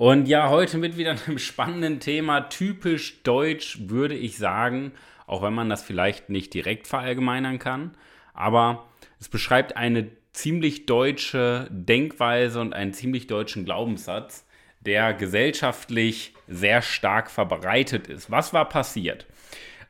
Und ja, heute mit wieder einem spannenden Thema, typisch deutsch würde ich sagen, auch wenn man das vielleicht nicht direkt verallgemeinern kann, aber es beschreibt eine ziemlich deutsche Denkweise und einen ziemlich deutschen Glaubenssatz, der gesellschaftlich sehr stark verbreitet ist. Was war passiert?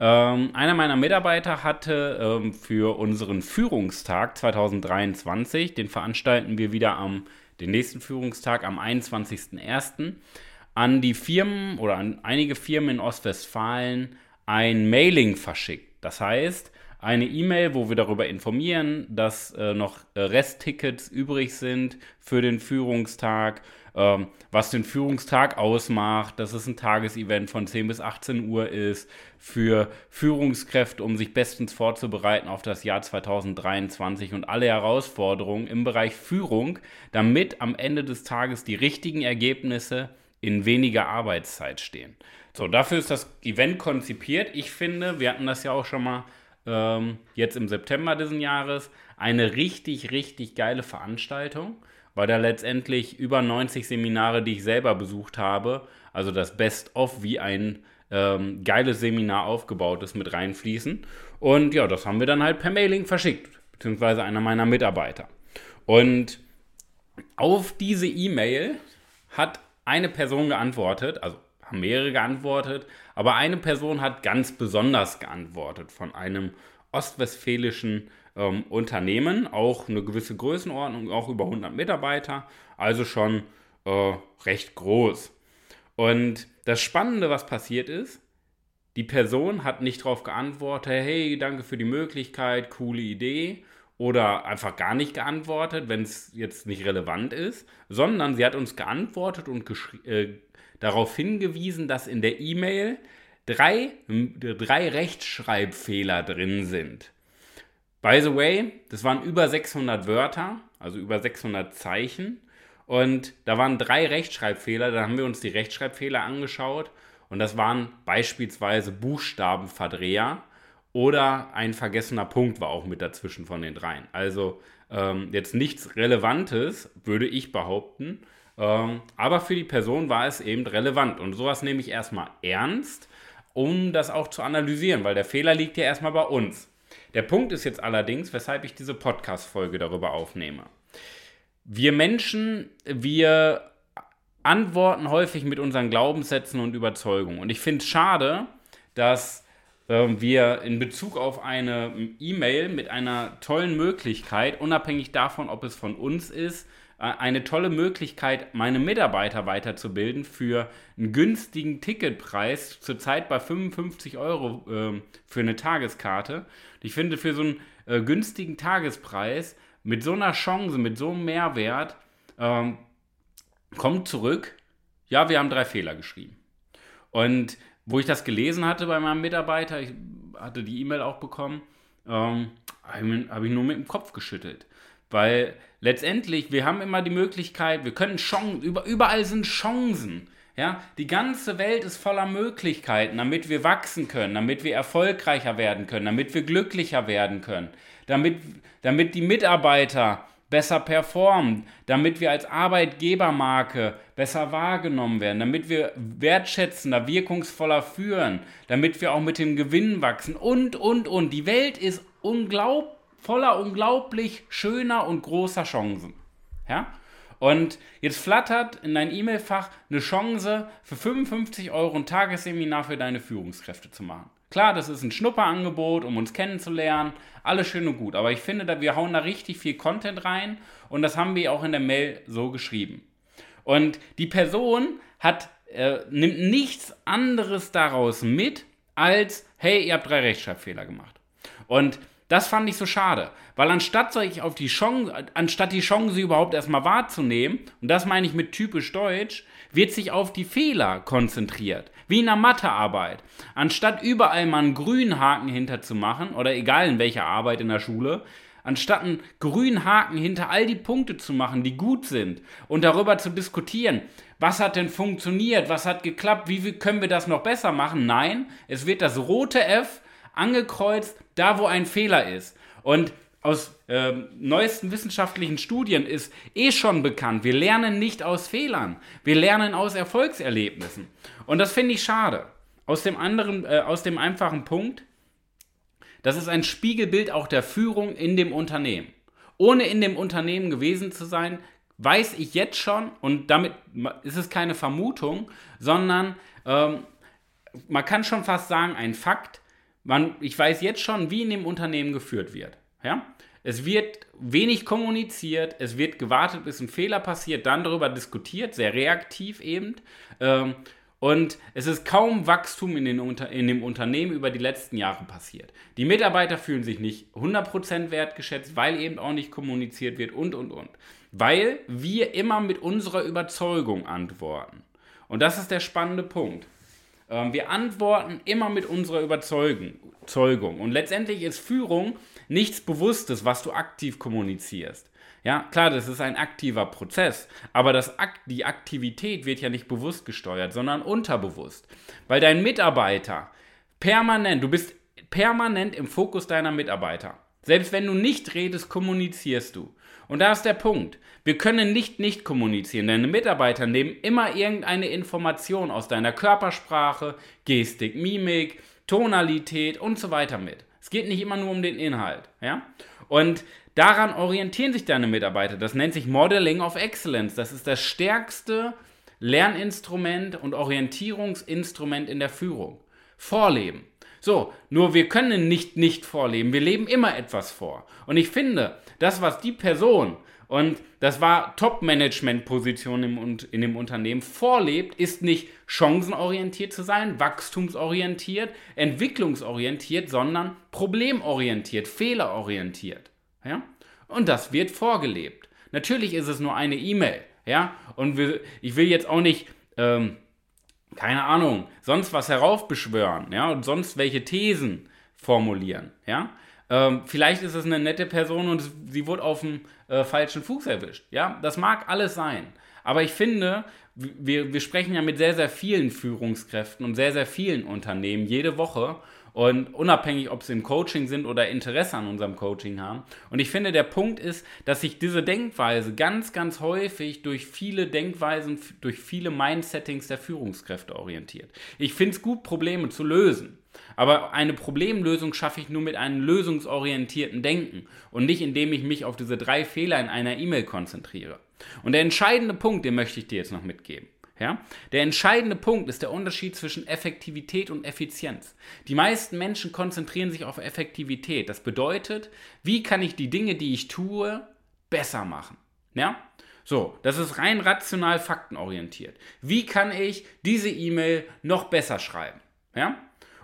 Ähm, einer meiner Mitarbeiter hatte ähm, für unseren Führungstag 2023, den veranstalten wir wieder am den nächsten Führungstag am 21.01. an die Firmen oder an einige Firmen in Ostwestfalen ein Mailing verschickt. Das heißt, eine E-Mail, wo wir darüber informieren, dass äh, noch äh, Resttickets übrig sind für den Führungstag, ähm, was den Führungstag ausmacht, dass es ein Tagesevent von 10 bis 18 Uhr ist, für Führungskräfte, um sich bestens vorzubereiten auf das Jahr 2023 und alle Herausforderungen im Bereich Führung, damit am Ende des Tages die richtigen Ergebnisse in weniger Arbeitszeit stehen. So, dafür ist das Event konzipiert. Ich finde, wir hatten das ja auch schon mal ähm, jetzt im September diesen Jahres, eine richtig, richtig geile Veranstaltung, weil da letztendlich über 90 Seminare, die ich selber besucht habe, also das Best-of wie ein ähm, geiles Seminar aufgebaut ist, mit reinfließen. Und ja, das haben wir dann halt per Mailing verschickt, beziehungsweise einer meiner Mitarbeiter. Und auf diese E-Mail hat eine Person geantwortet, also haben mehrere geantwortet, aber eine Person hat ganz besonders geantwortet von einem ostwestfälischen ähm, Unternehmen, auch eine gewisse Größenordnung, auch über 100 Mitarbeiter, also schon äh, recht groß. Und das Spannende, was passiert ist, die Person hat nicht darauf geantwortet, hey, danke für die Möglichkeit, coole Idee, oder einfach gar nicht geantwortet, wenn es jetzt nicht relevant ist, sondern sie hat uns geantwortet und äh, darauf hingewiesen, dass in der E-Mail drei, drei Rechtschreibfehler drin sind. By the way, das waren über 600 Wörter, also über 600 Zeichen. Und da waren drei Rechtschreibfehler. Da haben wir uns die Rechtschreibfehler angeschaut. Und das waren beispielsweise Buchstabenverdreher oder ein vergessener Punkt war auch mit dazwischen von den dreien. Also ähm, jetzt nichts Relevantes, würde ich behaupten. Ähm, aber für die Person war es eben relevant. Und sowas nehme ich erstmal ernst, um das auch zu analysieren, weil der Fehler liegt ja erstmal bei uns. Der Punkt ist jetzt allerdings, weshalb ich diese Podcast-Folge darüber aufnehme. Wir Menschen, wir antworten häufig mit unseren Glaubenssätzen und Überzeugungen. Und ich finde es schade, dass äh, wir in Bezug auf eine E-Mail mit einer tollen Möglichkeit, unabhängig davon, ob es von uns ist, eine tolle Möglichkeit, meine Mitarbeiter weiterzubilden für einen günstigen Ticketpreis, zurzeit bei 55 Euro äh, für eine Tageskarte. Ich finde, für so einen äh, günstigen Tagespreis mit so einer Chance, mit so einem Mehrwert, ähm, kommt zurück, ja, wir haben drei Fehler geschrieben. Und wo ich das gelesen hatte bei meinem Mitarbeiter, ich hatte die E-Mail auch bekommen, ähm, habe ich nur mit dem Kopf geschüttelt. Weil letztendlich, wir haben immer die Möglichkeit, wir können Chancen, über, überall sind Chancen. Ja, die ganze Welt ist voller Möglichkeiten, damit wir wachsen können, damit wir erfolgreicher werden können, damit wir glücklicher werden können, damit, damit die Mitarbeiter besser performen, damit wir als Arbeitgebermarke besser wahrgenommen werden, damit wir wertschätzender, wirkungsvoller führen, damit wir auch mit dem Gewinn wachsen und, und, und. Die Welt ist unglaublich voller unglaublich schöner und großer Chancen. Ja? Und jetzt flattert in dein E-Mail-Fach eine Chance, für 55 Euro ein Tagesseminar für deine Führungskräfte zu machen. Klar, das ist ein Schnupperangebot, um uns kennenzulernen, alles schön und gut. Aber ich finde, wir hauen da richtig viel Content rein und das haben wir auch in der Mail so geschrieben. Und die Person hat, äh, nimmt nichts anderes daraus mit, als, hey, ihr habt drei Rechtschreibfehler gemacht. Und das fand ich so schade, weil anstatt sich auf die Chance, anstatt die Chance überhaupt erstmal wahrzunehmen, und das meine ich mit typisch deutsch, wird sich auf die Fehler konzentriert, wie in der Mathearbeit. Anstatt überall mal einen grünen Haken hinter zu machen, oder egal in welcher Arbeit in der Schule, anstatt einen grünen Haken hinter all die Punkte zu machen, die gut sind, und darüber zu diskutieren, was hat denn funktioniert, was hat geklappt, wie können wir das noch besser machen? Nein, es wird das rote F angekreuzt, da wo ein Fehler ist. Und aus äh, neuesten wissenschaftlichen Studien ist eh schon bekannt, wir lernen nicht aus Fehlern, wir lernen aus Erfolgserlebnissen. Und das finde ich schade. Aus dem anderen, äh, aus dem einfachen Punkt, das ist ein Spiegelbild auch der Führung in dem Unternehmen. Ohne in dem Unternehmen gewesen zu sein, weiß ich jetzt schon, und damit ist es keine Vermutung, sondern ähm, man kann schon fast sagen, ein Fakt, man, ich weiß jetzt schon, wie in dem Unternehmen geführt wird. Ja? Es wird wenig kommuniziert, es wird gewartet, bis ein Fehler passiert, dann darüber diskutiert, sehr reaktiv eben. Ähm, und es ist kaum Wachstum in, den in dem Unternehmen über die letzten Jahre passiert. Die Mitarbeiter fühlen sich nicht 100% wertgeschätzt, weil eben auch nicht kommuniziert wird und, und, und weil wir immer mit unserer Überzeugung antworten. Und das ist der spannende Punkt. Ähm, wir antworten immer mit unserer Überzeugung. Und letztendlich ist Führung nichts Bewusstes, was du aktiv kommunizierst. Ja, klar, das ist ein aktiver Prozess, aber das Akt, die Aktivität wird ja nicht bewusst gesteuert, sondern unterbewusst. Weil dein Mitarbeiter permanent, du bist permanent im Fokus deiner Mitarbeiter. Selbst wenn du nicht redest, kommunizierst du. Und da ist der Punkt. Wir können nicht nicht kommunizieren. Deine Mitarbeiter nehmen immer irgendeine Information aus deiner Körpersprache, Gestik, Mimik, Tonalität und so weiter mit. Es geht nicht immer nur um den Inhalt. Ja? Und daran orientieren sich deine Mitarbeiter. Das nennt sich Modeling of Excellence. Das ist das stärkste Lerninstrument und Orientierungsinstrument in der Führung. Vorleben. So, nur wir können nicht nicht vorleben. Wir leben immer etwas vor. Und ich finde, das, was die Person, und das war Top-Management-Position in dem Unternehmen, vorlebt, ist nicht chancenorientiert zu sein, wachstumsorientiert, entwicklungsorientiert, sondern problemorientiert, fehlerorientiert. Ja? Und das wird vorgelebt. Natürlich ist es nur eine E-Mail. Ja? Und wir, ich will jetzt auch nicht. Ähm, keine Ahnung, sonst was heraufbeschwören, ja, und sonst welche Thesen formulieren, ja. Ähm, vielleicht ist es eine nette Person und sie wurde auf dem äh, falschen Fuß erwischt, ja. Das mag alles sein. Aber ich finde, wir, wir sprechen ja mit sehr, sehr vielen Führungskräften und sehr, sehr vielen Unternehmen jede Woche und unabhängig, ob sie im Coaching sind oder Interesse an unserem Coaching haben. Und ich finde, der Punkt ist, dass sich diese Denkweise ganz, ganz häufig durch viele Denkweisen, durch viele Mindsettings der Führungskräfte orientiert. Ich finde es gut, Probleme zu lösen. Aber eine Problemlösung schaffe ich nur mit einem lösungsorientierten Denken und nicht indem ich mich auf diese drei Fehler in einer E-Mail konzentriere. Und der entscheidende Punkt, den möchte ich dir jetzt noch mitgeben. Ja? Der entscheidende Punkt ist der Unterschied zwischen Effektivität und Effizienz. Die meisten Menschen konzentrieren sich auf Effektivität. Das bedeutet, wie kann ich die Dinge, die ich tue, besser machen? Ja? So, das ist rein rational faktenorientiert. Wie kann ich diese E-Mail noch besser schreiben? Ja?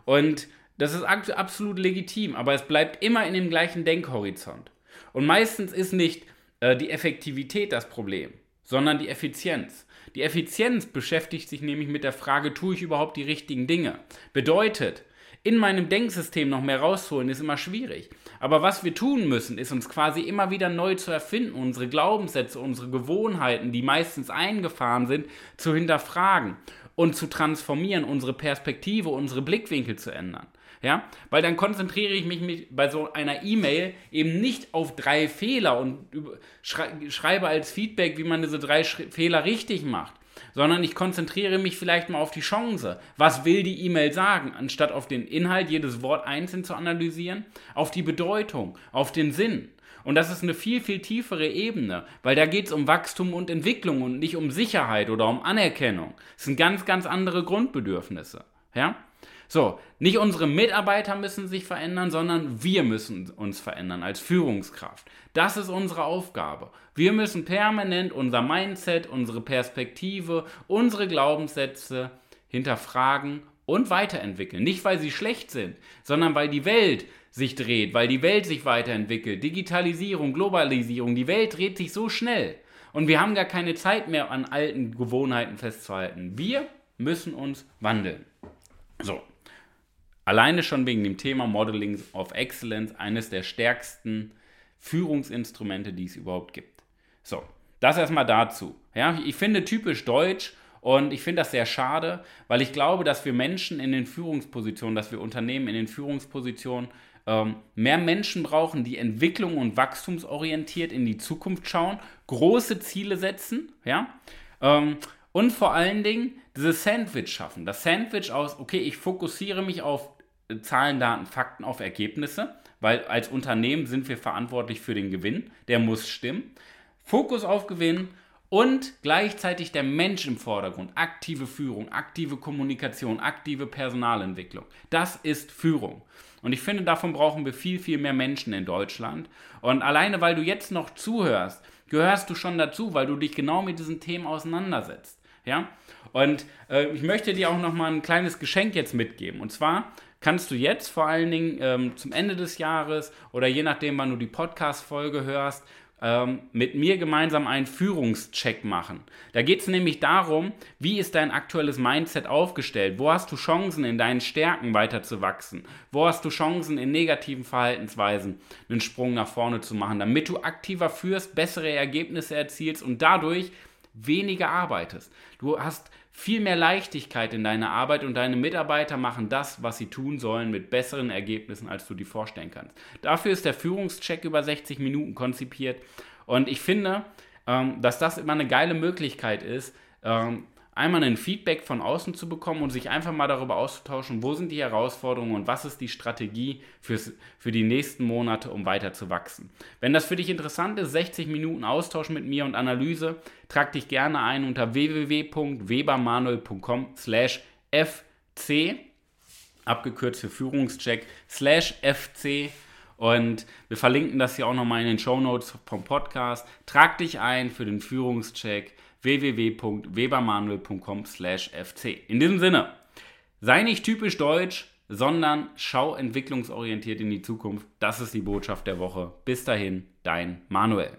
Und das ist absolut legitim, aber es bleibt immer in dem gleichen Denkhorizont. Und meistens ist nicht äh, die Effektivität das Problem, sondern die Effizienz. Die Effizienz beschäftigt sich nämlich mit der Frage, tue ich überhaupt die richtigen Dinge? Bedeutet, in meinem Denksystem noch mehr rausholen, ist immer schwierig. Aber was wir tun müssen, ist uns quasi immer wieder neu zu erfinden, unsere Glaubenssätze, unsere Gewohnheiten, die meistens eingefahren sind, zu hinterfragen und zu transformieren, unsere Perspektive, unsere Blickwinkel zu ändern. Ja, weil dann konzentriere ich mich bei so einer E-Mail eben nicht auf drei Fehler und schreibe als Feedback, wie man diese drei Fehler richtig macht, sondern ich konzentriere mich vielleicht mal auf die Chance. Was will die E-Mail sagen, anstatt auf den Inhalt jedes Wort einzeln zu analysieren, auf die Bedeutung, auf den Sinn. Und das ist eine viel, viel tiefere Ebene, weil da geht es um Wachstum und Entwicklung und nicht um Sicherheit oder um Anerkennung. Das sind ganz, ganz andere Grundbedürfnisse. Ja? So, nicht unsere Mitarbeiter müssen sich verändern, sondern wir müssen uns verändern als Führungskraft. Das ist unsere Aufgabe. Wir müssen permanent unser Mindset, unsere Perspektive, unsere Glaubenssätze hinterfragen und weiterentwickeln. Nicht, weil sie schlecht sind, sondern weil die Welt sich dreht, weil die Welt sich weiterentwickelt. Digitalisierung, Globalisierung, die Welt dreht sich so schnell. Und wir haben gar keine Zeit mehr an alten Gewohnheiten festzuhalten. Wir müssen uns wandeln. So. Alleine schon wegen dem Thema Modeling of Excellence, eines der stärksten Führungsinstrumente, die es überhaupt gibt. So, das erstmal dazu. Ja, ich finde typisch deutsch und ich finde das sehr schade, weil ich glaube, dass wir Menschen in den Führungspositionen, dass wir Unternehmen in den Führungspositionen ähm, mehr Menschen brauchen, die entwicklung- und wachstumsorientiert in die Zukunft schauen, große Ziele setzen, ja, ähm, und vor allen Dingen dieses Sandwich schaffen. Das Sandwich aus, okay, ich fokussiere mich auf Zahlen, Daten, Fakten, auf Ergebnisse, weil als Unternehmen sind wir verantwortlich für den Gewinn, der muss stimmen. Fokus auf Gewinn und gleichzeitig der Mensch im Vordergrund. Aktive Führung, aktive Kommunikation, aktive Personalentwicklung. Das ist Führung. Und ich finde, davon brauchen wir viel, viel mehr Menschen in Deutschland. Und alleine, weil du jetzt noch zuhörst, gehörst du schon dazu, weil du dich genau mit diesen Themen auseinandersetzt. Ja? Und äh, ich möchte dir auch noch mal ein kleines Geschenk jetzt mitgeben. Und zwar kannst du jetzt vor allen Dingen ähm, zum Ende des Jahres oder je nachdem, wann du die Podcast-Folge hörst, ähm, mit mir gemeinsam einen Führungscheck machen. Da geht es nämlich darum, wie ist dein aktuelles Mindset aufgestellt? Wo hast du Chancen, in deinen Stärken weiterzuwachsen? Wo hast du Chancen, in negativen Verhaltensweisen einen Sprung nach vorne zu machen, damit du aktiver führst, bessere Ergebnisse erzielst und dadurch weniger arbeitest. Du hast viel mehr Leichtigkeit in deiner Arbeit und deine Mitarbeiter machen das, was sie tun sollen, mit besseren Ergebnissen, als du dir vorstellen kannst. Dafür ist der Führungscheck über 60 Minuten konzipiert und ich finde, ähm, dass das immer eine geile Möglichkeit ist, ähm, einmal ein Feedback von außen zu bekommen und sich einfach mal darüber auszutauschen, wo sind die Herausforderungen und was ist die Strategie fürs, für die nächsten Monate, um weiter zu wachsen. Wenn das für dich interessant ist, 60 Minuten Austausch mit mir und Analyse, trag dich gerne ein unter www.webermanuel.com slash fc, abgekürzt für Führungscheck, slash fc und wir verlinken das hier auch nochmal in den Show Notes vom Podcast. Trag dich ein für den Führungscheck www.webermanuel.com/fc. In diesem Sinne, sei nicht typisch deutsch, sondern schau entwicklungsorientiert in die Zukunft. Das ist die Botschaft der Woche. Bis dahin, dein Manuel.